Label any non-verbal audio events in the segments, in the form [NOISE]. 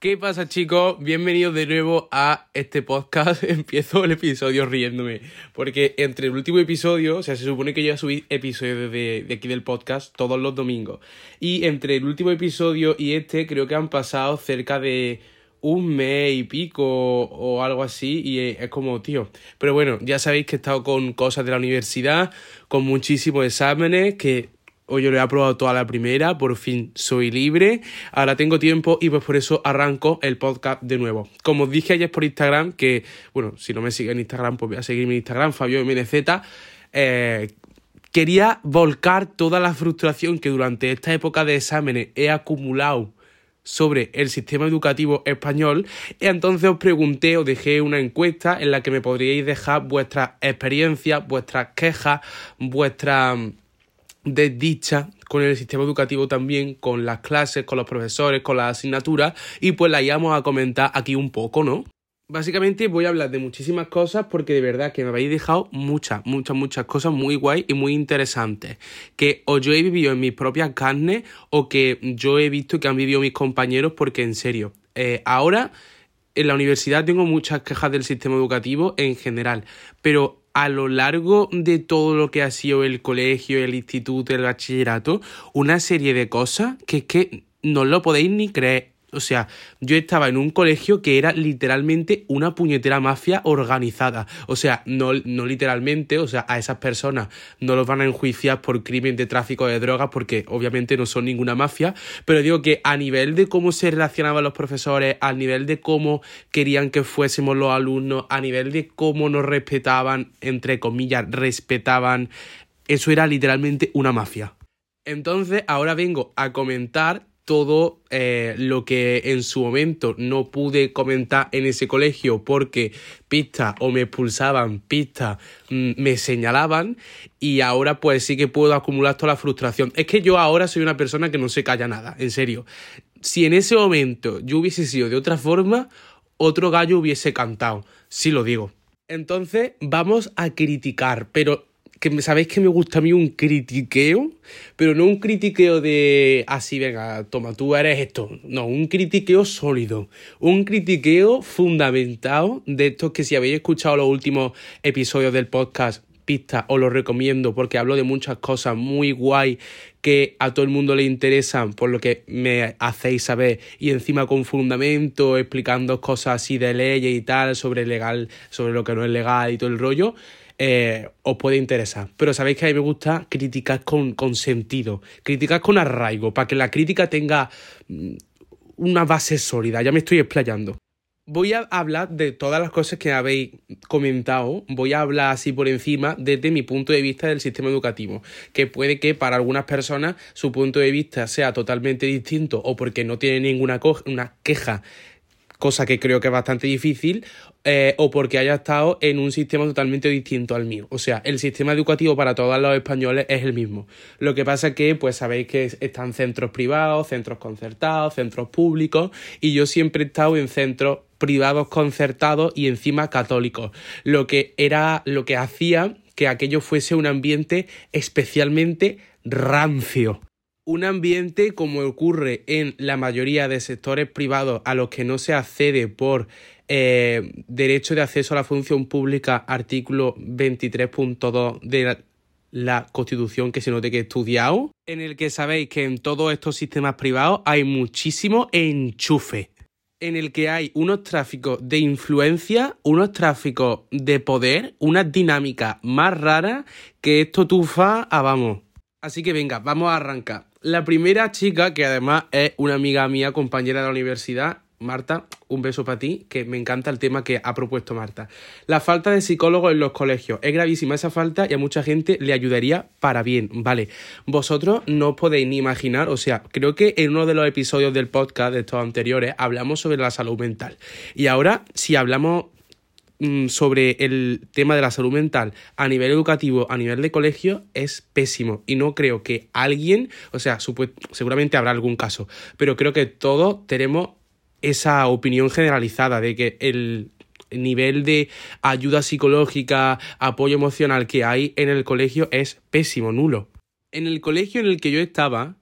¿Qué pasa chicos? Bienvenidos de nuevo a este podcast. [LAUGHS] Empiezo el episodio riéndome. Porque entre el último episodio, o sea, se supone que yo subí episodios de, de aquí del podcast todos los domingos. Y entre el último episodio y este creo que han pasado cerca de un mes y pico o algo así y es como, tío. Pero bueno, ya sabéis que he estado con cosas de la universidad, con muchísimos exámenes, que Hoy yo lo he aprobado toda la primera, por fin soy libre, ahora tengo tiempo y pues por eso arranco el podcast de nuevo. Como os dije ayer por Instagram, que bueno, si no me siguen en Instagram, pues voy a seguir mi Instagram, Fabio MNZ, eh, quería volcar toda la frustración que durante esta época de exámenes he acumulado sobre el sistema educativo español. Y entonces os pregunté, os dejé una encuesta en la que me podríais dejar vuestras experiencias, vuestras quejas, vuestras desdicha con el sistema educativo también, con las clases, con los profesores, con las asignaturas y pues la íbamos a comentar aquí un poco, ¿no? Básicamente voy a hablar de muchísimas cosas porque de verdad que me habéis dejado muchas, muchas, muchas cosas muy guay y muy interesantes que o yo he vivido en mis propias carnes o que yo he visto que han vivido mis compañeros porque en serio, eh, ahora en la universidad tengo muchas quejas del sistema educativo en general, pero a lo largo de todo lo que ha sido el colegio, el instituto, el bachillerato, una serie de cosas que es que no lo podéis ni creer. O sea, yo estaba en un colegio que era literalmente una puñetera mafia organizada. O sea, no, no literalmente, o sea, a esas personas no los van a enjuiciar por crimen de tráfico de drogas porque obviamente no son ninguna mafia. Pero digo que a nivel de cómo se relacionaban los profesores, a nivel de cómo querían que fuésemos los alumnos, a nivel de cómo nos respetaban, entre comillas, respetaban, eso era literalmente una mafia. Entonces, ahora vengo a comentar todo eh, lo que en su momento no pude comentar en ese colegio porque pistas o me expulsaban, pistas mm, me señalaban y ahora pues sí que puedo acumular toda la frustración. Es que yo ahora soy una persona que no se calla nada, en serio. Si en ese momento yo hubiese sido de otra forma, otro gallo hubiese cantado, sí lo digo. Entonces vamos a criticar, pero que sabéis que me gusta a mí un critiqueo, pero no un critiqueo de así, venga, toma, tú eres esto. No, un critiqueo sólido, un critiqueo fundamentado de estos que si habéis escuchado los últimos episodios del podcast Pista, os lo recomiendo porque hablo de muchas cosas muy guay que a todo el mundo le interesan por lo que me hacéis saber y encima con fundamento explicando cosas así de leyes y tal sobre legal sobre lo que no es legal y todo el rollo eh, os puede interesar. Pero sabéis que a mí me gusta criticar con, sentido, criticar con arraigo, para que la crítica tenga mm, una base sólida. Ya me estoy explayando. Voy a hablar de todas las cosas que habéis comentado, voy a hablar así por encima desde mi punto de vista del sistema educativo, que puede que para algunas personas su punto de vista sea totalmente distinto o porque no tiene ninguna una queja cosa que creo que es bastante difícil, eh, o porque haya estado en un sistema totalmente distinto al mío. O sea, el sistema educativo para todos los españoles es el mismo. Lo que pasa que, pues sabéis que están centros privados, centros concertados, centros públicos, y yo siempre he estado en centros privados concertados y encima católicos, lo que era lo que hacía que aquello fuese un ambiente especialmente rancio un ambiente como ocurre en la mayoría de sectores privados a los que no se accede por eh, derecho de acceso a la función pública, artículo 23.2 de la, Constitución que se note que he estudiado, en el que sabéis que en todos estos sistemas privados hay muchísimo enchufe en el que hay unos tráficos de influencia, unos tráficos de poder, una dinámica más rara que esto tufa a vamos. Así que venga, vamos a arrancar. La primera chica, que además es una amiga mía, compañera de la universidad, Marta, un beso para ti, que me encanta el tema que ha propuesto Marta. La falta de psicólogos en los colegios. Es gravísima esa falta y a mucha gente le ayudaría para bien, ¿vale? Vosotros no podéis ni imaginar, o sea, creo que en uno de los episodios del podcast de estos anteriores hablamos sobre la salud mental. Y ahora, si hablamos sobre el tema de la salud mental a nivel educativo, a nivel de colegio, es pésimo. Y no creo que alguien, o sea, seguramente habrá algún caso, pero creo que todos tenemos esa opinión generalizada de que el nivel de ayuda psicológica, apoyo emocional que hay en el colegio es pésimo, nulo. En el colegio en el que yo estaba,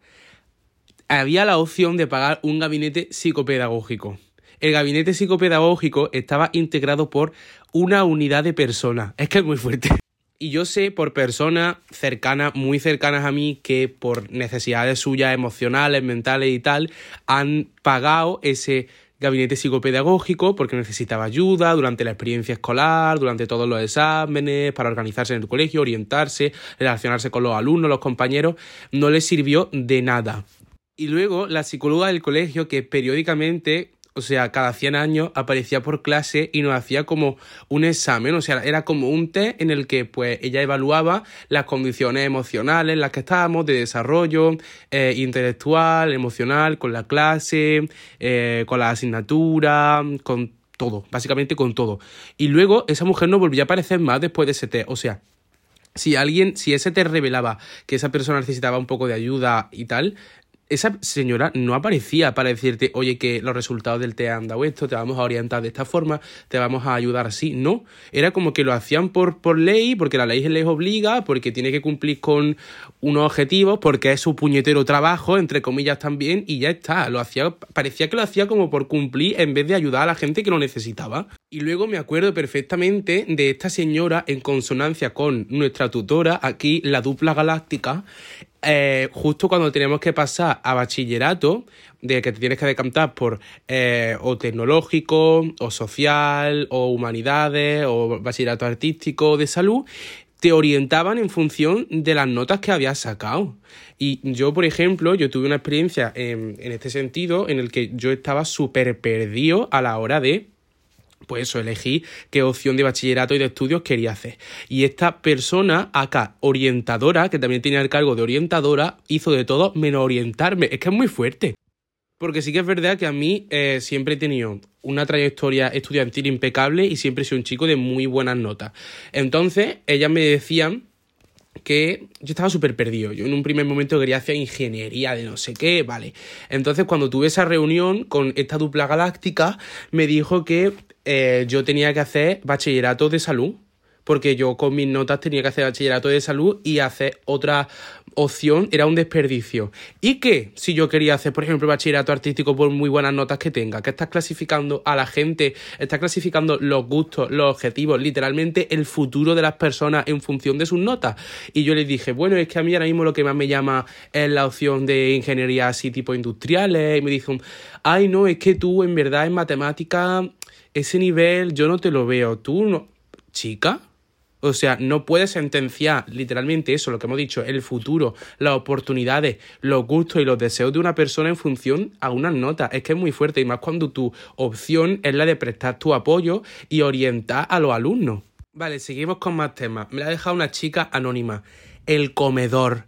había la opción de pagar un gabinete psicopedagógico. El gabinete psicopedagógico estaba integrado por una unidad de personas. Es que es muy fuerte. Y yo sé por personas cercanas, muy cercanas a mí, que por necesidades suyas emocionales, mentales y tal, han pagado ese gabinete psicopedagógico porque necesitaba ayuda durante la experiencia escolar, durante todos los exámenes, para organizarse en el colegio, orientarse, relacionarse con los alumnos, los compañeros, no les sirvió de nada. Y luego la psicóloga del colegio que periódicamente o sea, cada 100 años aparecía por clase y nos hacía como un examen, o sea, era como un test en el que pues ella evaluaba las condiciones emocionales en las que estábamos, de desarrollo eh, intelectual, emocional, con la clase, eh, con la asignatura, con todo, básicamente con todo. Y luego esa mujer no volvía a aparecer más después de ese test, o sea, si alguien, si ese test revelaba que esa persona necesitaba un poco de ayuda y tal, esa señora no aparecía para decirte, oye, que los resultados del te han dado esto, te vamos a orientar de esta forma, te vamos a ayudar así. No, era como que lo hacían por, por ley, porque la ley les obliga, porque tiene que cumplir con unos objetivos, porque es su puñetero trabajo, entre comillas también, y ya está. Lo hacía, parecía que lo hacía como por cumplir en vez de ayudar a la gente que lo necesitaba. Y luego me acuerdo perfectamente de esta señora en consonancia con nuestra tutora, aquí la dupla galáctica, eh, justo cuando tenemos que pasar a bachillerato, de que te tienes que decantar por eh, o tecnológico, o social, o humanidades, o bachillerato artístico, de salud, te orientaban en función de las notas que habías sacado. Y yo, por ejemplo, yo tuve una experiencia en, en este sentido en el que yo estaba súper perdido a la hora de pues eso, elegí qué opción de bachillerato y de estudios quería hacer. Y esta persona, acá, orientadora, que también tenía el cargo de orientadora, hizo de todo menos orientarme. Es que es muy fuerte. Porque sí que es verdad que a mí eh, siempre he tenido una trayectoria estudiantil impecable y siempre he sido un chico de muy buenas notas. Entonces, ellas me decían que yo estaba súper perdido. Yo en un primer momento quería hacer ingeniería de no sé qué, vale. Entonces cuando tuve esa reunión con esta dupla galáctica, me dijo que eh, yo tenía que hacer bachillerato de salud porque yo con mis notas tenía que hacer bachillerato de salud y hacer otra opción era un desperdicio. ¿Y qué? Si yo quería hacer, por ejemplo, bachillerato artístico por muy buenas notas que tenga, que estás clasificando a la gente, estás clasificando los gustos, los objetivos, literalmente el futuro de las personas en función de sus notas. Y yo les dije, bueno, es que a mí ahora mismo lo que más me llama es la opción de ingeniería así tipo industriales. Y me dicen, ay, no, es que tú en verdad en matemática ese nivel yo no te lo veo. Tú no. Chica, o sea, no puedes sentenciar literalmente eso, lo que hemos dicho, el futuro, las oportunidades, los gustos y los deseos de una persona en función a unas notas. Es que es muy fuerte y más cuando tu opción es la de prestar tu apoyo y orientar a los alumnos. Vale, seguimos con más temas. Me la ha dejado una chica anónima. El comedor.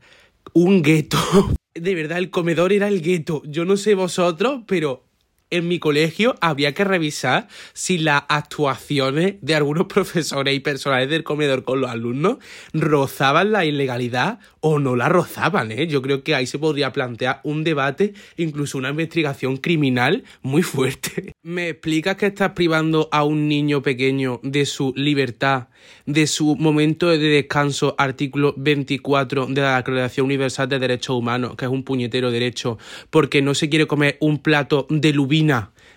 Un gueto. [LAUGHS] De verdad, el comedor era el gueto. Yo no sé vosotros, pero en mi colegio había que revisar si las actuaciones de algunos [LAUGHS] profesores y personales del comedor con los alumnos rozaban la ilegalidad o no la rozaban, ¿eh? Yo creo que ahí se podría plantear un debate, incluso una investigación criminal muy fuerte. [LAUGHS] ¿Me explicas que estás privando a un niño pequeño de su libertad, de su momento de descanso, artículo 24 de la Declaración Universal de Derechos Humanos, que es un puñetero derecho, porque no se quiere comer un plato de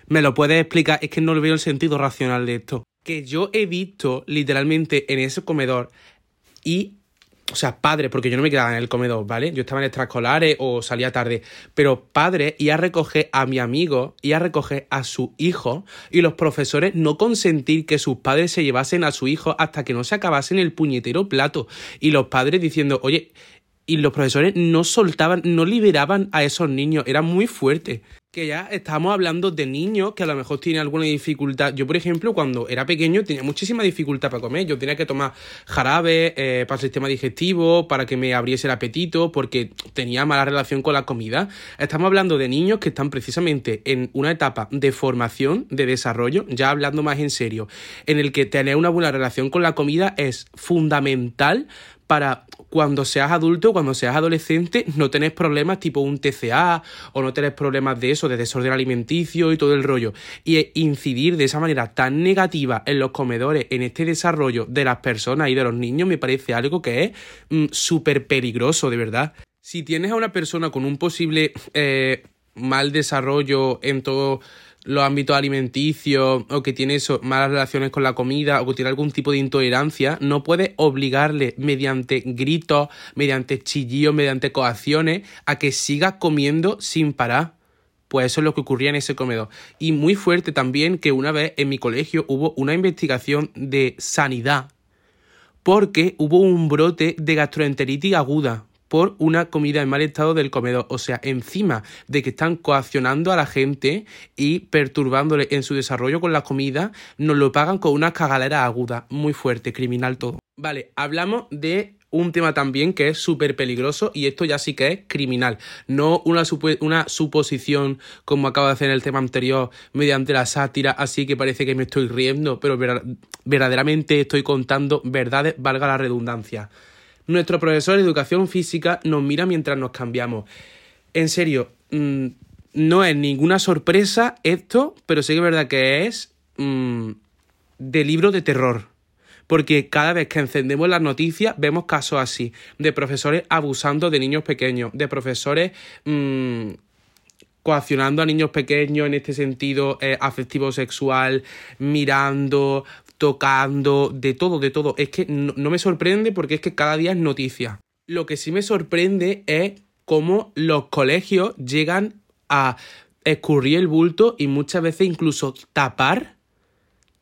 ¿Me lo puedes explicar? Es que no le veo el sentido racional de esto. Que yo he visto literalmente en ese comedor y o sea, padres, porque yo no me quedaba en el comedor, ¿vale? Yo estaba en extraescolares o salía tarde, pero padres y a recoger a mi amigo y a recoger a su hijo y los profesores no consentir que sus padres se llevasen a su hijo hasta que no se acabasen el puñetero plato y los padres diciendo, oye, y los profesores no soltaban, no liberaban a esos niños, era muy fuerte que ya estamos hablando de niños que a lo mejor tienen alguna dificultad. Yo, por ejemplo, cuando era pequeño tenía muchísima dificultad para comer. Yo tenía que tomar jarabe eh, para el sistema digestivo, para que me abriese el apetito, porque tenía mala relación con la comida. Estamos hablando de niños que están precisamente en una etapa de formación, de desarrollo, ya hablando más en serio, en el que tener una buena relación con la comida es fundamental para cuando seas adulto, cuando seas adolescente, no tenés problemas tipo un TCA o no tenés problemas de eso, de desorden alimenticio y todo el rollo. Y incidir de esa manera tan negativa en los comedores, en este desarrollo de las personas y de los niños, me parece algo que es mm, súper peligroso, de verdad. Si tienes a una persona con un posible eh, mal desarrollo en todos los ámbitos alimenticios o que tiene eso, malas relaciones con la comida o que tiene algún tipo de intolerancia, no puedes obligarle mediante gritos, mediante chillillos, mediante coacciones a que siga comiendo sin parar. Pues eso es lo que ocurría en ese comedor. Y muy fuerte también que una vez en mi colegio hubo una investigación de sanidad porque hubo un brote de gastroenteritis aguda por una comida en mal estado del comedor. O sea, encima de que están coaccionando a la gente y perturbándole en su desarrollo con la comida, nos lo pagan con una cagalera aguda. Muy fuerte, criminal todo. Vale, hablamos de un tema también que es súper peligroso y esto ya sí que es criminal, no una, una suposición como acabo de hacer en el tema anterior mediante la sátira, así que parece que me estoy riendo, pero verdaderamente estoy contando verdades, valga la redundancia. Nuestro profesor de educación física nos mira mientras nos cambiamos. En serio, mm, no es ninguna sorpresa esto, pero sí que es verdad que es mm, de libro de terror. Porque cada vez que encendemos las noticias vemos casos así, de profesores abusando de niños pequeños, de profesores mm, coaccionando a niños pequeños en este sentido eh, afectivo sexual, mirando, tocando, de todo, de todo. Es que no, me sorprende porque es que cada día es noticia. Lo que sí me sorprende es cómo los colegios llegan a escurrir el bulto y muchas veces incluso tapar,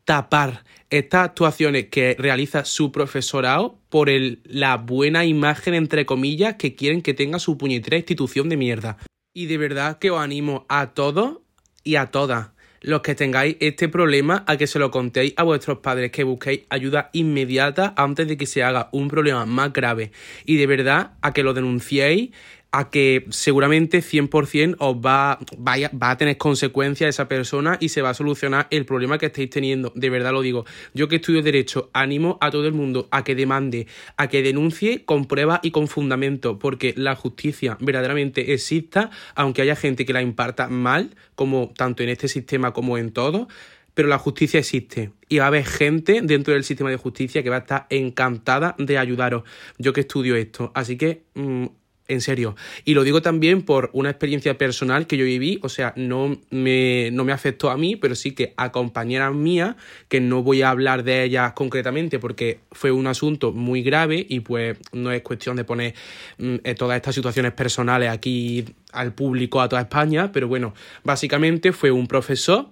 tapar estas actuaciones que realiza su profesorado por el, la buena imagen, entre comillas, que quieren que tenga su puñetera institución de mierda. Y de verdad que os animo a todos y a todas los que tengáis este problema a que se lo contéis a vuestros padres, que busquéis ayuda inmediata antes de que se haga un problema más grave. Y de verdad a que lo denunciéis a que seguramente 100% os va, vaya, va a tener consecuencias esa persona y se va a solucionar el problema que estáis teniendo. De verdad lo digo. Yo que estudio Derecho, animo a todo el mundo a que demande, a que denuncie con pruebas y con fundamento, porque la justicia verdaderamente exista, aunque haya gente que la imparta mal, como tanto en este sistema como en todo pero la justicia existe y va a haber gente dentro del sistema de justicia que va a estar encantada de ayudaros. Yo que estudio esto, así que mm, en serio. Y lo digo también por una experiencia personal que yo viví, o sea, no me, no me afectó a mí, pero sí que a compañeras mías, que no voy a hablar de ellas concretamente porque fue un asunto muy grave y pues no es cuestión de poner mm, eh, todas estas situaciones personales aquí al público, a toda España, pero bueno, básicamente fue un profesor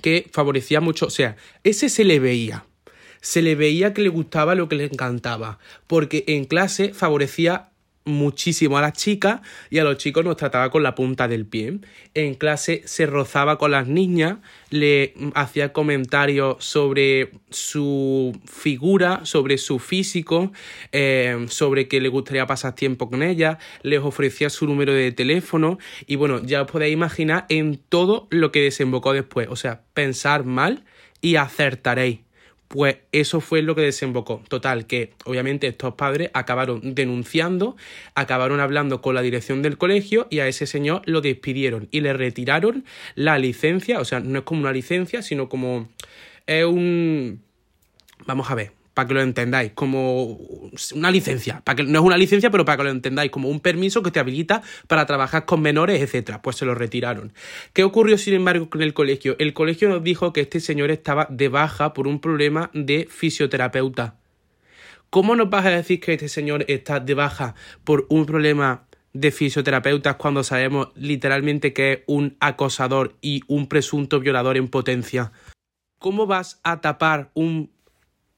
que favorecía mucho, o sea, ese se le veía. Se le veía que le gustaba lo que le encantaba, porque en clase favorecía muchísimo a las chicas y a los chicos nos trataba con la punta del pie. En clase se rozaba con las niñas, le hacía comentarios sobre su figura, sobre su físico, eh, sobre que le gustaría pasar tiempo con ellas, les ofrecía su número de teléfono y bueno, ya os podéis imaginar en todo lo que desembocó después. O sea, pensar mal y acertaréis. Pues eso fue lo que desembocó. Total, que obviamente estos padres acabaron denunciando, acabaron hablando con la dirección del colegio y a ese señor lo despidieron y le retiraron la licencia. O sea, no es como una licencia, sino como es un... Vamos a ver, para que lo entendáis, como una licencia, para que no es una licencia, pero para que lo entendáis, como un permiso que te habilita para trabajar con menores, etcétera. Pues se lo retiraron. ¿Qué ocurrió, sin embargo, con el colegio? El colegio nos dijo que este señor estaba de baja por un problema de fisioterapeuta. ¿Cómo nos vas a decir que este señor está de baja por un problema de fisioterapeutas cuando sabemos literalmente que es un acosador y un presunto violador en potencia? ¿Cómo vas a tapar un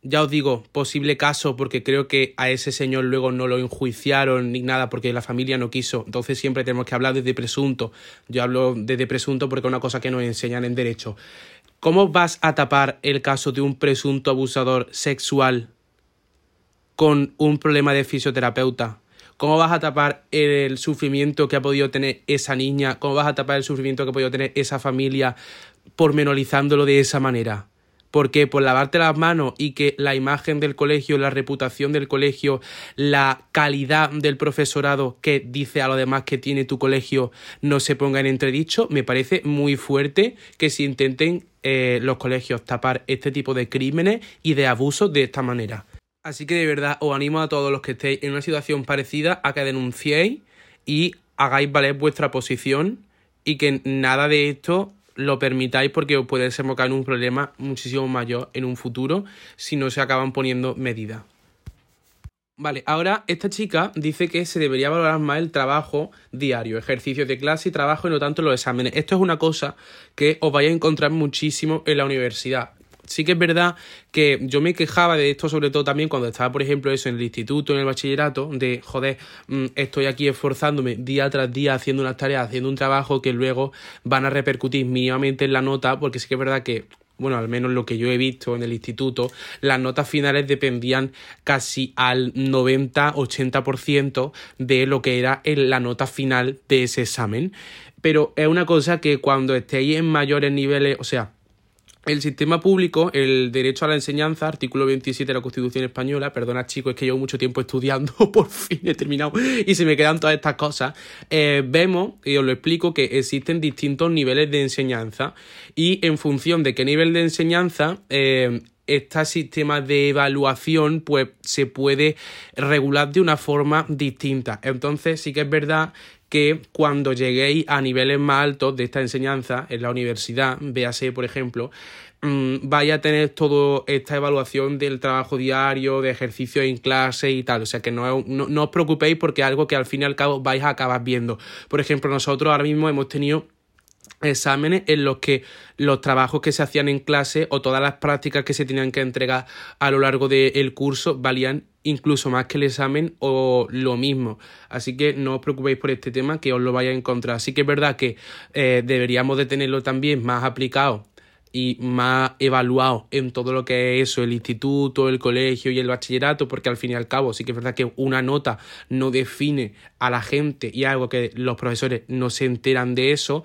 ya os digo, posible caso, porque creo que a ese señor luego no lo enjuiciaron ni nada, porque la familia no quiso. Entonces siempre tenemos que hablar desde presunto. Yo hablo desde presunto porque es una cosa que nos enseñan en derecho. ¿Cómo vas a tapar el caso de un presunto abusador sexual con un problema de fisioterapeuta? ¿Cómo vas a tapar el sufrimiento que ha podido tener esa niña? ¿Cómo vas a tapar el sufrimiento que ha podido tener esa familia pormenorizándolo de esa manera? Porque por lavarte las manos y que la imagen del colegio, la reputación del colegio, la calidad del profesorado que dice a lo demás que tiene tu colegio no se ponga en entredicho, me parece muy fuerte que se intenten eh, los colegios tapar este tipo de crímenes y de abusos de esta manera. Así que de verdad os animo a todos los que estéis en una situación parecida a que denunciéis y hagáis valer vuestra posición y que nada de esto lo permitáis porque os puede desembocar en un problema muchísimo mayor en un futuro si no se acaban poniendo medidas. Vale, ahora esta chica dice que se debería valorar más el trabajo diario, ejercicios de clase y trabajo y no tanto los exámenes. Esto es una cosa que os vais a encontrar muchísimo en la universidad. Sí que es verdad que yo me quejaba de esto sobre todo también cuando estaba, por ejemplo, eso en el instituto, en el bachillerato, de, joder, mm, estoy aquí esforzándome día tras día haciendo unas tareas, haciendo un trabajo que luego van a repercutir mínimamente en la nota, porque sí que es verdad que bueno, al menos lo que yo he visto en el instituto, las notas finales dependían casi al 90-80% de lo que era la nota final de ese examen. Pero es una cosa que cuando estéis en mayores niveles, o sea, el sistema público, el derecho a la enseñanza, artículo 27 de la Constitución Española, perdona chicos, es que llevo mucho tiempo estudiando, [LAUGHS] por fin he terminado y se me quedan todas estas cosas, eh, vemos, y os lo explico, que existen distintos niveles de enseñanza y en función de qué nivel de enseñanza eh, este sistema de evaluación pues se puede regular de una forma distinta. Entonces sí que es verdad que cuando lleguéis a niveles más altos de esta enseñanza en la universidad, véase por ejemplo, mm, vaya a tener toda esta evaluación del trabajo diario, de ejercicio en clase y tal. O sea que no, no, os preocupéis porque es algo que al fin y al cabo vais a acabar viendo. Por ejemplo, nosotros ahora mismo hemos tenido exámenes en los que los trabajos que se hacían en clase o todas las prácticas que se tenían que entregar a lo largo del curso valían incluso más que el examen o lo mismo. Así que no os preocupéis por este tema, que os lo vaya a encontrar. Así que es verdad que eh, deberíamos de tenerlo también más aplicado y más evaluado en todo lo que es eso, el instituto, el colegio y el bachillerato, porque al fin y al cabo sí que es verdad que una nota no define a la gente y algo que los profesores no se enteran de eso.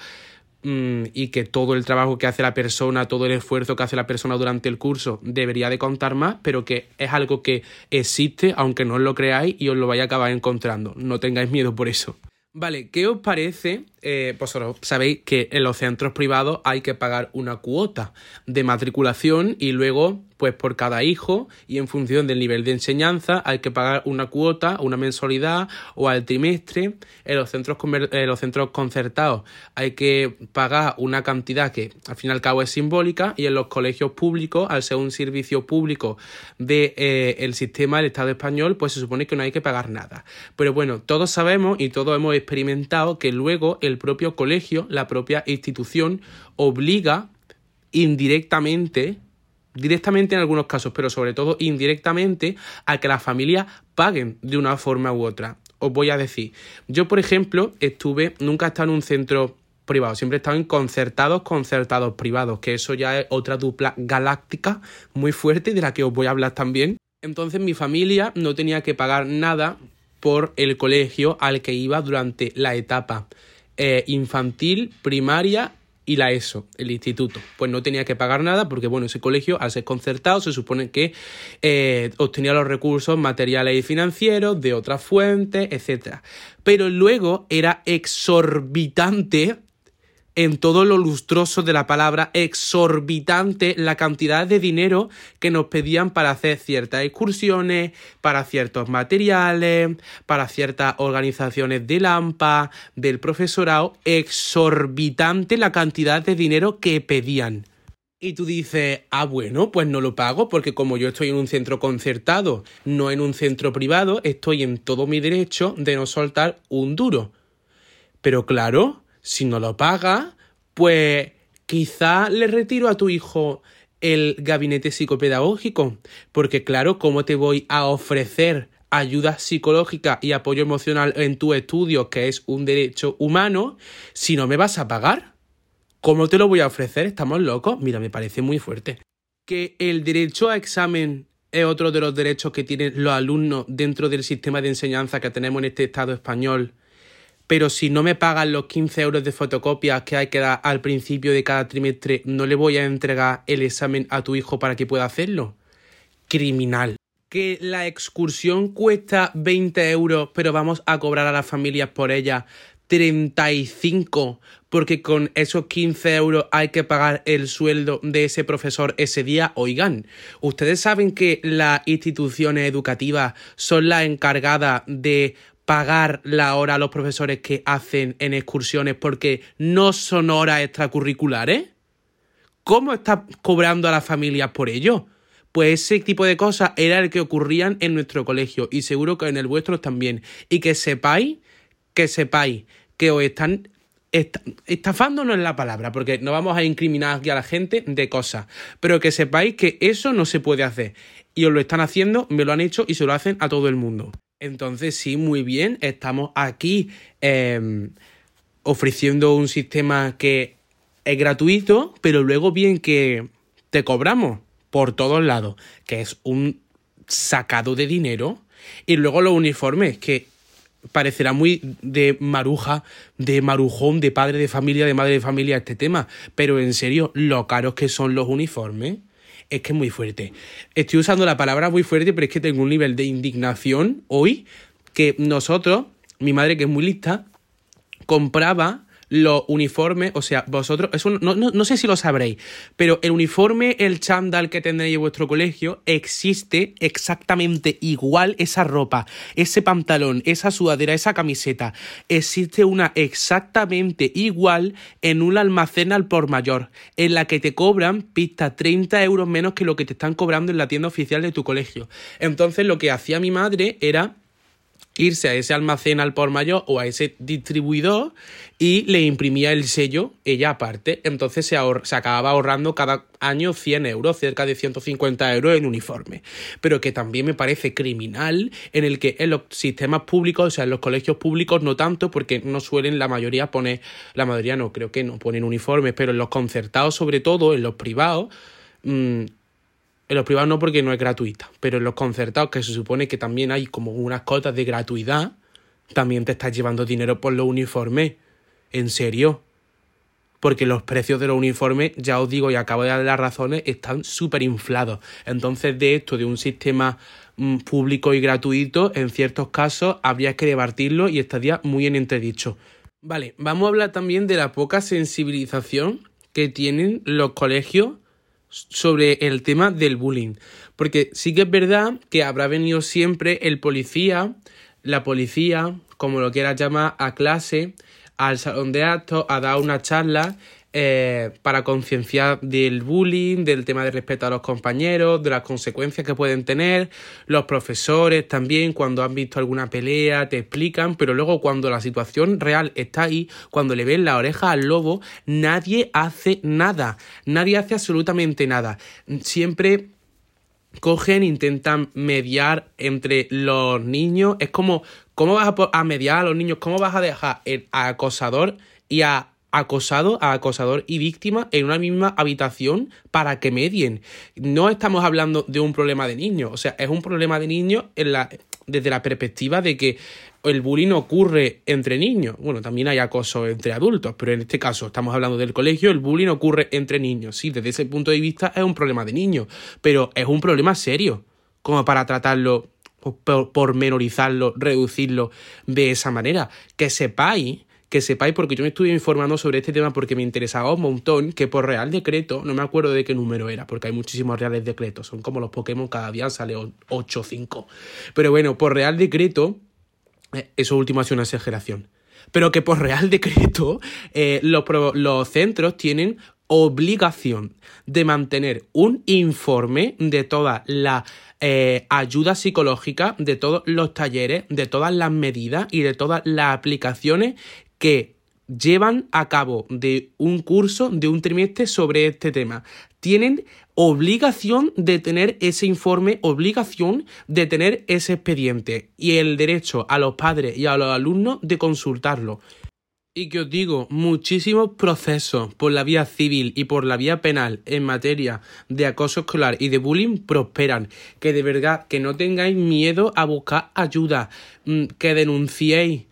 Mm, y que todo el trabajo que hace la persona, todo el esfuerzo que hace la persona durante el curso debería de contar más, pero que es algo que existe, aunque no os lo creáis y os lo vais a acabar encontrando. No tengáis miedo por eso. Vale, ¿qué os parece? Eh, vosotros sabéis que en los centros privados hay que pagar una cuota de matriculación y luego pues por cada hijo y en función del nivel de enseñanza hay que pagar una cuota, una mensualidad o al trimestre. En los centros, en los centros concertados hay que pagar una cantidad que al fin y al cabo es simbólica y en los colegios públicos, al ser un servicio público del de, eh, sistema del Estado español, pues se supone que no hay que pagar nada. Pero bueno, todos sabemos y todos hemos experimentado que luego el propio colegio, la propia institución, obliga indirectamente directamente en algunos casos, pero sobre todo indirectamente, a que las familias paguen de una forma u otra. Os voy a decir, yo por ejemplo estuve, nunca he estado en un centro privado, siempre he estado en concertados, concertados privados, que eso ya es otra dupla galáctica muy fuerte de la que os voy a hablar también. Entonces mi familia no tenía que pagar nada por el colegio al que iba durante la etapa eh, infantil, primaria y la ESO, el instituto. Pues no tenía que pagar nada porque, bueno, ese colegio, al ser concertado, se supone que eh, obtenía los recursos materiales y financieros de otras fuentes, etc. Pero luego era exorbitante en todo lo lustroso de la palabra exorbitante la cantidad de dinero que nos pedían para hacer ciertas excursiones, para ciertos materiales, para ciertas organizaciones de AMPA, del profesorado, exorbitante la cantidad de dinero que pedían. Y tú dices, ah, bueno, pues no lo pago porque como yo estoy en un centro concertado, no en un centro privado, estoy en todo mi derecho de no soltar un duro. Pero claro, si no lo paga, pues quizá le retiro a tu hijo el gabinete psicopedagógico, porque claro, ¿cómo te voy a ofrecer ayuda psicológica y apoyo emocional en tu estudio, que es un derecho humano, si no me vas a pagar? ¿Cómo te lo voy a ofrecer? ¿Estamos locos? Mira, me parece muy fuerte. Que el derecho a examen es otro de los derechos que tienen los alumnos dentro del sistema de enseñanza que tenemos en este Estado español pero si no me pagan los 15 euros de fotocopia que hay que dar al principio de cada trimestre, ¿no le voy a entregar el examen a tu hijo para que pueda hacerlo? Criminal. Que la excursión cuesta 20 euros, pero vamos a cobrar a las familias por ella 35 porque con esos 15 euros hay que pagar el sueldo de ese profesor ese día. Oigan, ustedes saben que las instituciones educativas son las encargadas de pagar la hora a los profesores que hacen en excursiones porque no son horas extracurriculares? ¿Cómo está cobrando a las familias por ello? Pues ese tipo de cosas era el que ocurrían en nuestro colegio y seguro que en el vuestro también. Y que sepáis, que sepáis que os están estafando no es la palabra, porque no vamos a incriminar aquí a la gente de cosas, pero que sepáis que eso no se puede hacer. Y os lo están haciendo, me lo han hecho y se lo hacen a todo el mundo. Entonces, sí, muy bien, estamos aquí em, ofreciendo un sistema que es gratuito, pero luego bien que te cobramos por todos lados, que es un sacado de dinero. Y luego los uniformes, que parecerá muy de maruja, de marujón, de padre de familia, de madre de familia este tema, pero en serio, lo caros que son los uniformes es que es muy fuerte. Estoy usando la palabra muy fuerte, pero es que tengo un nivel de indignación hoy que nosotros, mi madre que es muy lista, compraba los uniformes, o sea, vosotros, eso no, no, sé si lo sabréis, pero el uniforme, el chándal que tendréis en vuestro colegio, existe exactamente igual esa ropa, ese pantalón, esa sudadera, esa camiseta, existe una exactamente igual en un almacén al por mayor, en la que te cobran pista 30 euros menos que lo que te están cobrando en la tienda oficial de tu colegio. Entonces lo que hacía mi madre era irse a ese almacén al por mayor o a ese distribuidor y le imprimía el sello ella aparte. Entonces se, se acababa ahorrando cada año 100 euros, cerca de 150 euros en uniforme. Pero que también me parece criminal en el que en los sistemas públicos, o sea, en los colegios públicos no tanto, porque no suelen la mayoría poner, la mayoría no, creo que no ponen uniformes, pero en los concertados sobre todo, en los privados, mmm, en los privados no porque no es gratuita, pero en los concertados, que se supone que también hay como unas cotas de gratuidad, también te estás llevando dinero por los uniformes. ¿En serio? Porque los precios de los uniformes, ya os digo y acabo de dar las razones, están súper inflados. Entonces, de esto, de un sistema mm, público y gratuito, en ciertos casos habría que debatirlo y estaría muy en entredicho. Vale, vamos a hablar también de la poca sensibilización que tienen los colegios sobre el tema del bullying. Porque sí que es verdad que habrá venido siempre el policía, la policía, como lo quieras llamar, a clase, al salón de actos, a dar una charla eh, para concienciar del bullying, del tema de respeto a los compañeros, de las consecuencias que pueden tener. Los profesores también, cuando han visto alguna pelea, te explican, pero luego cuando la situación real está ahí, cuando le ven la oreja al lobo, nadie hace nada. Nadie hace absolutamente nada. Siempre cogen, intentan mediar entre los niños. Es como, ¿cómo vas a, mediar a los niños? ¿Cómo vas a dejar el acosador y a acosado a acosador y víctima en una misma habitación para que medien. No estamos hablando de un problema de niños, o sea, es un problema de niños en la, desde la perspectiva de que el bullying ocurre entre niños. Bueno, también hay acoso entre adultos, pero en este caso estamos hablando del colegio, el bullying ocurre entre niños. Sí, desde ese punto de vista es un problema de niños, pero es un problema serio, como para tratarlo, por, pormenorizarlo, reducirlo de esa manera. Que sepáis que sepáis, porque yo me estuve informando sobre este tema porque me interesaba un montón, que por Real Decreto, no me acuerdo de qué número era, porque hay muchísimos Reales Decretos, son como los Pokémon, cada día sale 8 o 5. Pero bueno, por Real Decreto, eh, eso último ha sido una exageración. Pero que por Real Decreto, eh, los, centros tienen obligación de mantener un informe de toda la eh, ayuda psicológica, de todos los talleres, de todas las medidas y de todas las aplicaciones que llevan a cabo de un curso, de un trimestre sobre este tema. Tienen obligación de tener ese informe, obligación de tener ese expediente y el derecho a los padres y a los alumnos de consultarlo. Y que os digo, muchísimos procesos por la vía civil y por la vía penal en materia de acoso escolar y de bullying prosperan. Que de verdad, que no tengáis miedo a buscar ayuda, mm, que denunciéis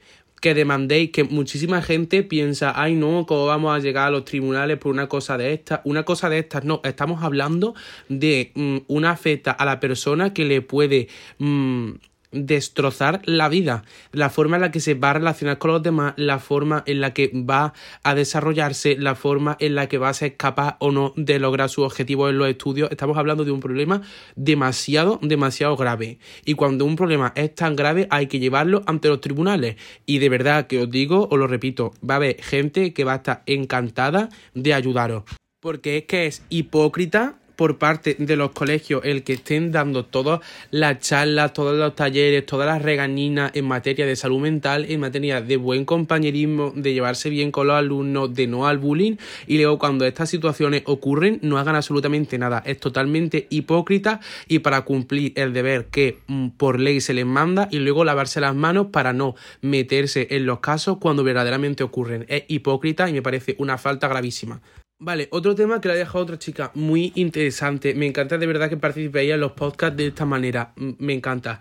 que demandéis, que muchísima gente piensa, ay no, ¿cómo vamos a llegar a los tribunales por una cosa de estas? Una cosa de estas, no, estamos hablando de mm, una afecta a la persona que le puede mm, destrozar la vida, la forma en la que se va a relacionar con los demás, la forma en la que va a desarrollarse, la forma en la que va a ser capaz o no de lograr sus objetivos en los estudios. Estamos hablando de un problema demasiado, demasiado grave. Y cuando un problema es tan grave hay que llevarlo ante los tribunales. Y de verdad que os digo, os lo repito, va a haber gente que va a estar encantada de ayudaros. Porque es que es hipócrita por parte de los colegios el que estén dando todas las charlas, todos los talleres, todas las regañinas en materia de salud mental, en materia de buen compañerismo, de llevarse bien con los alumnos, de no al bullying, y luego cuando estas situaciones ocurren no hagan absolutamente nada. Es totalmente hipócrita y para cumplir el deber que mm, por ley se les manda y luego lavarse las manos para no meterse en los casos cuando verdaderamente ocurren. Es hipócrita y me parece una falta gravísima. Vale, otro tema que le ha dejado otra chica muy interesante. Me encanta de verdad que participéis en los podcasts de esta manera. Me encanta.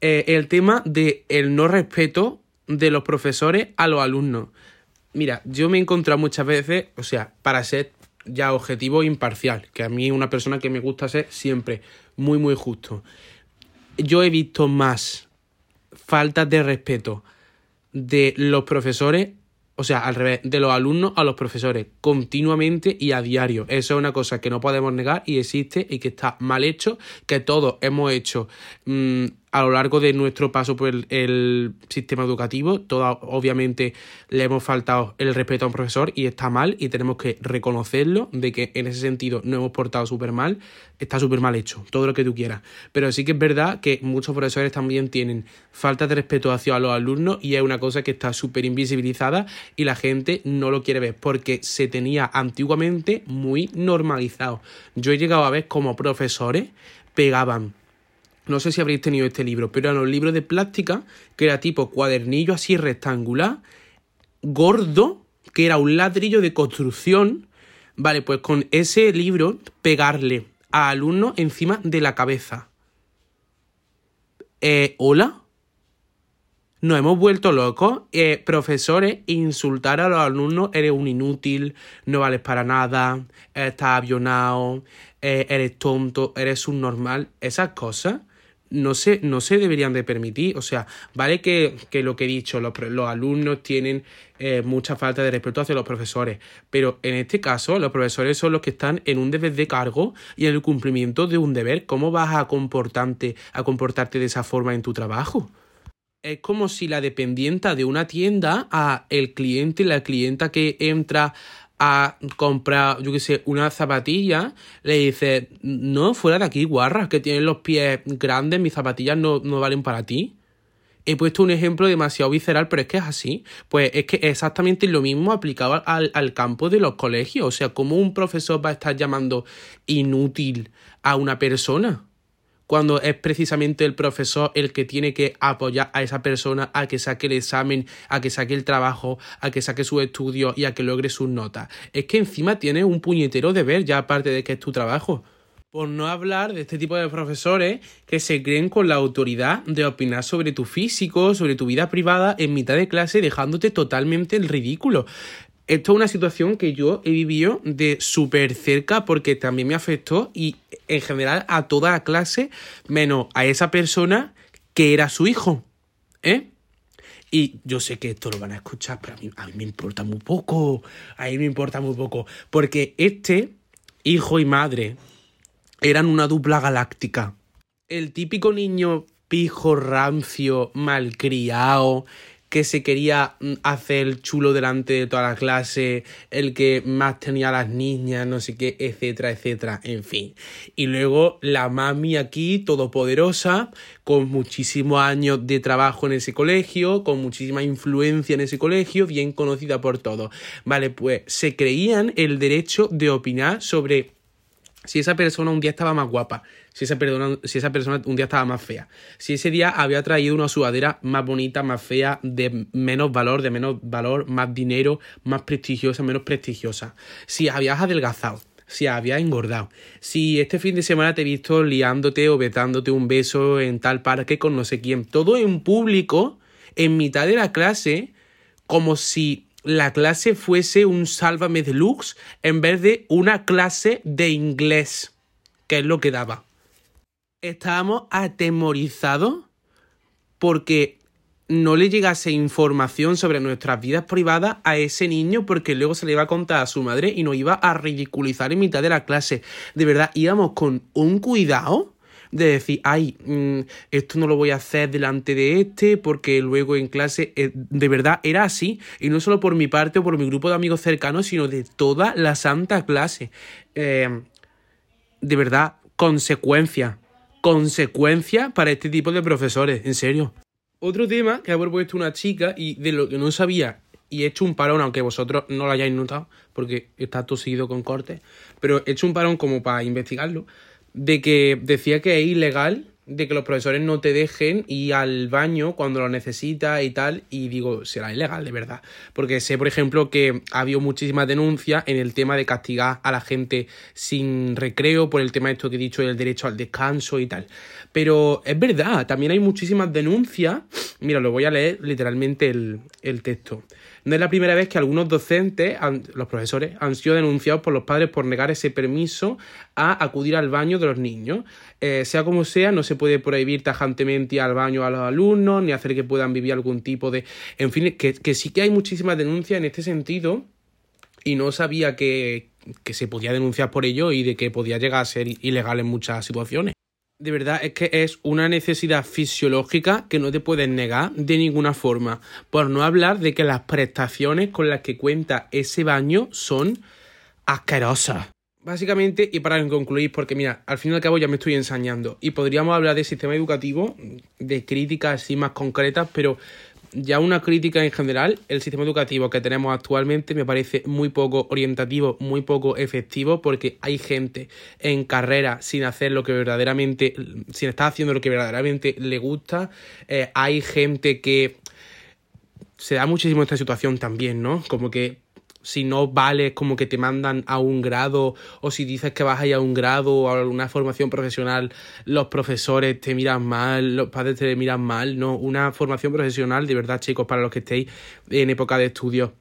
Eh, el tema de el no respeto de los profesores a los alumnos. Mira, yo me he encontrado muchas veces, o sea, para ser ya objetivo imparcial, que a mí es una persona que me gusta ser siempre muy, muy justo. Yo he visto más faltas de respeto de los profesores o sea, al revés, de los alumnos a los profesores, continuamente y a diario. Eso es una cosa que no podemos negar y existe y que está mal hecho, que todos hemos hecho mm, a lo largo de nuestro paso por el, sistema educativo, todos obviamente le hemos faltado el respeto a un profesor y está mal y tenemos que reconocerlo de que en ese sentido no hemos portado súper mal, está súper mal hecho, todo lo que tú quieras. Pero sí que es verdad que muchos profesores también tienen falta de respeto hacia los alumnos y es una cosa que está súper invisibilizada y la gente no lo quiere ver porque se tenía antiguamente muy normalizado. Yo he llegado a ver como profesores pegaban no sé si habréis tenido este libro, pero eran los libros de plástica, que era tipo cuadernillo así rectangular, gordo, que era un ladrillo de construcción. Vale, pues con ese libro pegarle a alumnos encima de la cabeza. Eh, ¿Hola? Nos hemos vuelto locos. Eh, profesores, insultar a los alumnos, eres un inútil, no vales para nada, estás avionado, eh, eres tonto, eres un normal. Esas cosas no se, no deberían de permitir. O sea, vale que, lo que he dicho, los, los alumnos tienen eh, mucha falta de respeto hacia los profesores, pero en este caso los profesores son los que están en un deber de cargo y en el cumplimiento de un deber. ¿Cómo vas a comportarte, a comportarte de esa forma en tu trabajo? Es como si la dependienta de una tienda a el cliente, la clienta que entra a comprar, yo qué sé, una zapatilla, le dice, no, fuera de aquí, guarras, que tienes los pies grandes, mis zapatillas no, no valen para ti. He puesto un ejemplo demasiado visceral, pero es que es así. Pues es que exactamente lo mismo aplicado al, al campo de los colegios. O sea, ¿cómo un profesor va a estar llamando inútil a una persona? Cuando es precisamente el profesor el que tiene que apoyar a esa persona a que saque el examen, a que saque el trabajo, a que saque su estudio y a que logre sus notas. Es que encima tiene un puñetero deber, ya aparte de que es tu trabajo. Por no hablar de este tipo de profesores que se creen con la autoridad de opinar sobre tu físico, sobre tu vida privada en mitad de clase, dejándote totalmente el ridículo. Esto es una situación que yo he vivido de súper cerca porque también me afectó y en general a toda la clase, menos a esa persona que era su hijo. ¿Eh? Y yo sé que esto lo van a escuchar, pero a mí, a mí me importa muy poco. A mí me importa muy poco. Porque este hijo y madre eran una dupla galáctica. El típico niño pijo, rancio, malcriado, que se quería mm, hacer chulo delante de toda la clase, el que más tenía a las niñas, no sé qué, etcétera, etcétera, en fin. Y luego la mami aquí, todopoderosa, con muchísimos años de trabajo en ese colegio, con muchísima influencia en ese colegio, bien conocida por todos. Vale, pues se creían el derecho de opinar sobre si esa persona un día estaba más guapa, si esa, persona un día estaba más fea, si ese día había traído una sudadera más bonita, más fea, de menos valor, de menos valor, más dinero, más prestigiosa, menos prestigiosa, si habías adelgazado, si habías engordado, si este fin de semana te he visto liándote o betándote un beso en tal parque con no sé quién, todo en público, en mitad de la clase, como si la clase fuese un sálvame deluxe en vez de una clase de inglés, que es lo que daba. Estábamos atemorizados porque no le llegase información sobre nuestras vidas privadas a ese niño porque luego se le iba a contar a su madre y nos iba a ridiculizar en mitad de la clase. De verdad, íbamos con un cuidado de decir, ay, mm, esto no lo voy a hacer delante de este porque luego en clase, eh, de verdad, era así. Y no solo por mi parte o por mi grupo de amigos cercanos, sino de toda la santa clase. Eh, de verdad, consecuencia. Consecuencia para este tipo de profesores, en serio. Otro tema que ha propuesto una chica y de lo que no sabía y he hecho un parón, aunque vosotros no lo hayáis notado, porque está todo seguido con cortes, pero he hecho un parón como para investigarlo, de que decía que es ilegal de que los profesores no te dejen ir al baño cuando lo necesitas y tal, y digo, será ilegal, de verdad. Porque sé, por ejemplo, que ha habido muchísimas denuncias en el tema de castigar a la gente sin recreo, por el tema de esto que he dicho, del derecho al descanso y tal. Pero es verdad, también hay muchísimas denuncias. Mira, lo voy a leer literalmente el, el texto. No es la primera vez que algunos docentes, los profesores, han sido denunciados por los padres por negar ese permiso a acudir al baño de los niños. Eh, sea como sea, no se puede prohibir tajantemente ir al baño a los alumnos, ni hacer que puedan vivir algún tipo de... En fin, que, sí que hay muchísimas denuncias en este sentido y no sabía que, que se podía denunciar por ello y de que podía llegar a ser ilegal en muchas situaciones de verdad es que es una necesidad fisiológica que no te puedes negar de ninguna forma. Por no hablar de que las prestaciones con las que cuenta ese baño son asquerosas. Básicamente, y para concluir, porque mira, al fin y al cabo ya me estoy ensañando, y podríamos hablar del sistema educativo, de críticas así más concretas, pero ya una crítica en general, el sistema educativo que tenemos actualmente me parece muy poco orientativo, muy poco efectivo, porque hay gente en carrera sin hacer lo que verdaderamente, sin estar haciendo lo que verdaderamente le gusta, eh, hay gente que se da muchísimo esta situación también, ¿no? Como que si no vales como que te mandan a un grado o si dices que vas a ir a un grado o a una formación profesional, los profesores te miran mal, los padres te miran mal, no, una formación profesional de verdad chicos para los que estéis en época de estudio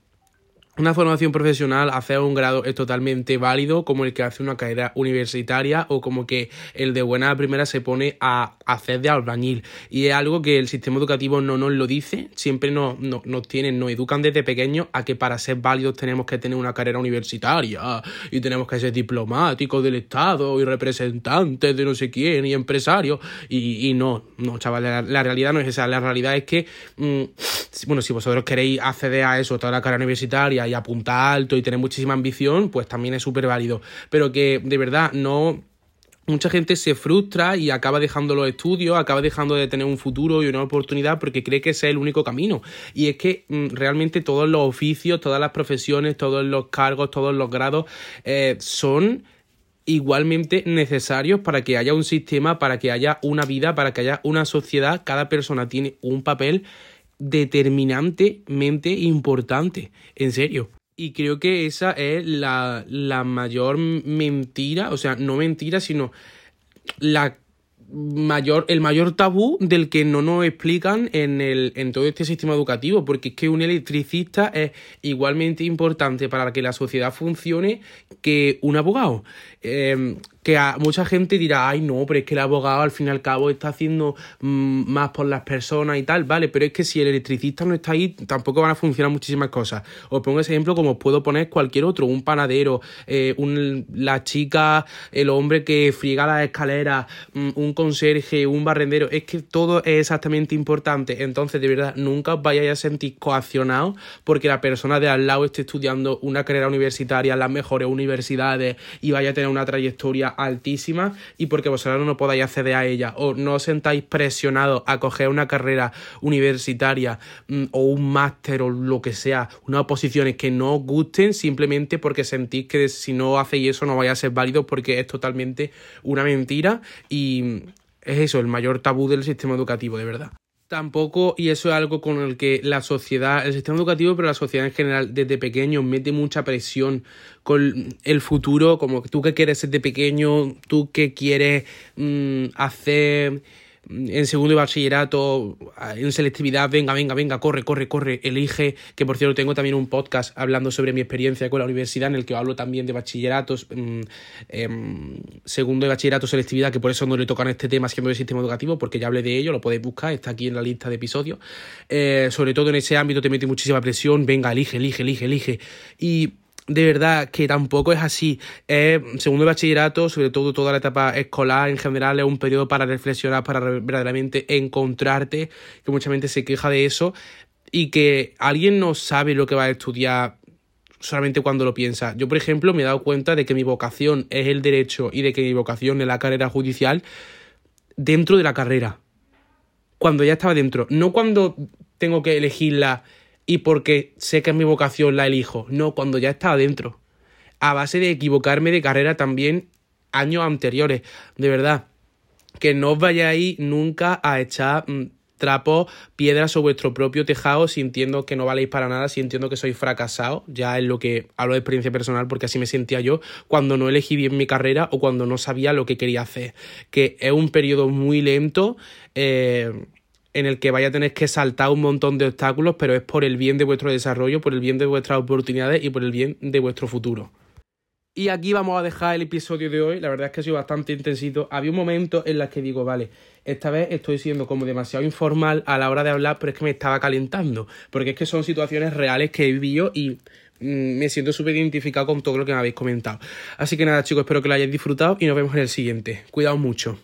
una formación profesional, hacer un grado es totalmente válido, como el que hace una carrera universitaria o como que el de buena primera se pone a hacer de albañil. Y es algo que el sistema educativo no nos lo dice, siempre nos, nos, tienen, nos educan desde pequeños a que para ser válidos tenemos que tener una carrera universitaria y tenemos que ser diplomáticos del Estado y representantes de no sé quién y empresarios. Y, no, no, chaval, la, realidad no es esa. La realidad es que, mm, bueno, si vosotros queréis acceder a eso, toda la carrera universitaria, y apuntar alto y tener muchísima ambición, pues también es súper válido. Pero que de verdad no mucha gente se frustra y acaba dejando los estudios, acaba dejando de tener un futuro y una oportunidad porque cree que ese es el único camino. Y es que mm, realmente todos los oficios, todas las profesiones, todos los cargos, todos los grados eh, son igualmente necesarios para que haya un sistema, para que haya una vida, para que haya una sociedad. Cada persona tiene un papel determinantemente importante, en serio. Y creo que esa es la, la mayor mentira, o sea, no mentira, sino la mayor, el mayor tabú del que no nos explican en, el, en todo este sistema educativo, porque es que un electricista es igualmente importante para que la sociedad funcione que un abogado. Em, que mucha gente dirá, ay no, pero es que el abogado al fin y al cabo está haciendo mm, más por las personas y tal, vale, pero es que si el electricista no está ahí, tampoco van a funcionar muchísimas cosas. Os pongo ese ejemplo como os puedo poner cualquier otro, un panadero, eh, un, la chica, el hombre que friega las escaleras, mm, un conserje, un barrendero, es que todo es exactamente importante. Entonces, de verdad, nunca os vayáis a sentir coaccionados porque la persona de al lado esté estudiando una carrera universitaria en las mejores universidades y vaya a tener una trayectoria altísima y porque vosotros no podáis acceder a ella o no os sentáis presionados a coger una carrera universitaria mm, o un máster o lo que sea, unas oposiciones que no os gusten simplemente porque sentís que si no hacéis eso no vais a ser válidos porque es totalmente una mentira y es eso, el mayor tabú del sistema educativo, de verdad tampoco, y eso es algo con el que la sociedad, el sistema educativo, pero la sociedad en general, desde pequeño, mete mucha presión con el futuro, como tú que quieres ser de pequeño, tú que quieres mm, hacer en segundo de bachillerato, en selectividad, venga, venga, venga, corre, corre, corre, elige, que por cierto tengo también un podcast hablando sobre mi experiencia con la universidad en el que hablo también de bachilleratos, mm, em, segundo de bachillerato, selectividad, que por eso no le tocan este tema siendo de sistema educativo, porque ya hablé de ello, lo podéis buscar, está aquí en la lista de episodios. Eh, sobre todo en ese ámbito te mete muchísima presión, venga, elige, elige, elige, elige. Y de verdad que tampoco es así. Es, segundo de bachillerato, sobre todo toda la etapa escolar en general, es un periodo para reflexionar, para verdaderamente encontrarte, que mucha gente se queja de eso, y que alguien no sabe lo que va a estudiar solamente cuando lo piensa. Yo, por ejemplo, me he dado cuenta de que mi vocación es el derecho y de que mi vocación es la carrera judicial dentro de la carrera. Cuando ya estaba dentro. No cuando tengo que elegirla y porque sé que es mi vocación la elijo. No, cuando ya estaba dentro. A base de equivocarme de carrera también años anteriores. De verdad. Que no os vayáis nunca a echar mm, trapos, piedras sobre vuestro propio tejado sintiendo que no valéis para nada, sintiendo que sois fracasados. Ya es lo que hablo de experiencia personal porque así me sentía yo cuando no elegí bien mi carrera o cuando no sabía lo que quería hacer. Que es un periodo muy lento. Eh, en el que vaya a tener que saltar un montón de obstáculos, pero es por el bien de vuestro desarrollo, por el bien de vuestras oportunidades y por el bien de vuestro futuro. Y aquí vamos a dejar el episodio de hoy. La verdad es que ha sido bastante intensito. Había un momento en el que digo, vale, esta vez estoy siendo como demasiado informal a la hora de hablar, pero es que me estaba calentando. Porque es que son situaciones reales que he vivido y mm, me siento súper identificado con todo lo que me habéis comentado. Así que nada, chicos, espero que lo hayáis disfrutado y nos vemos en el siguiente. Cuidaos mucho.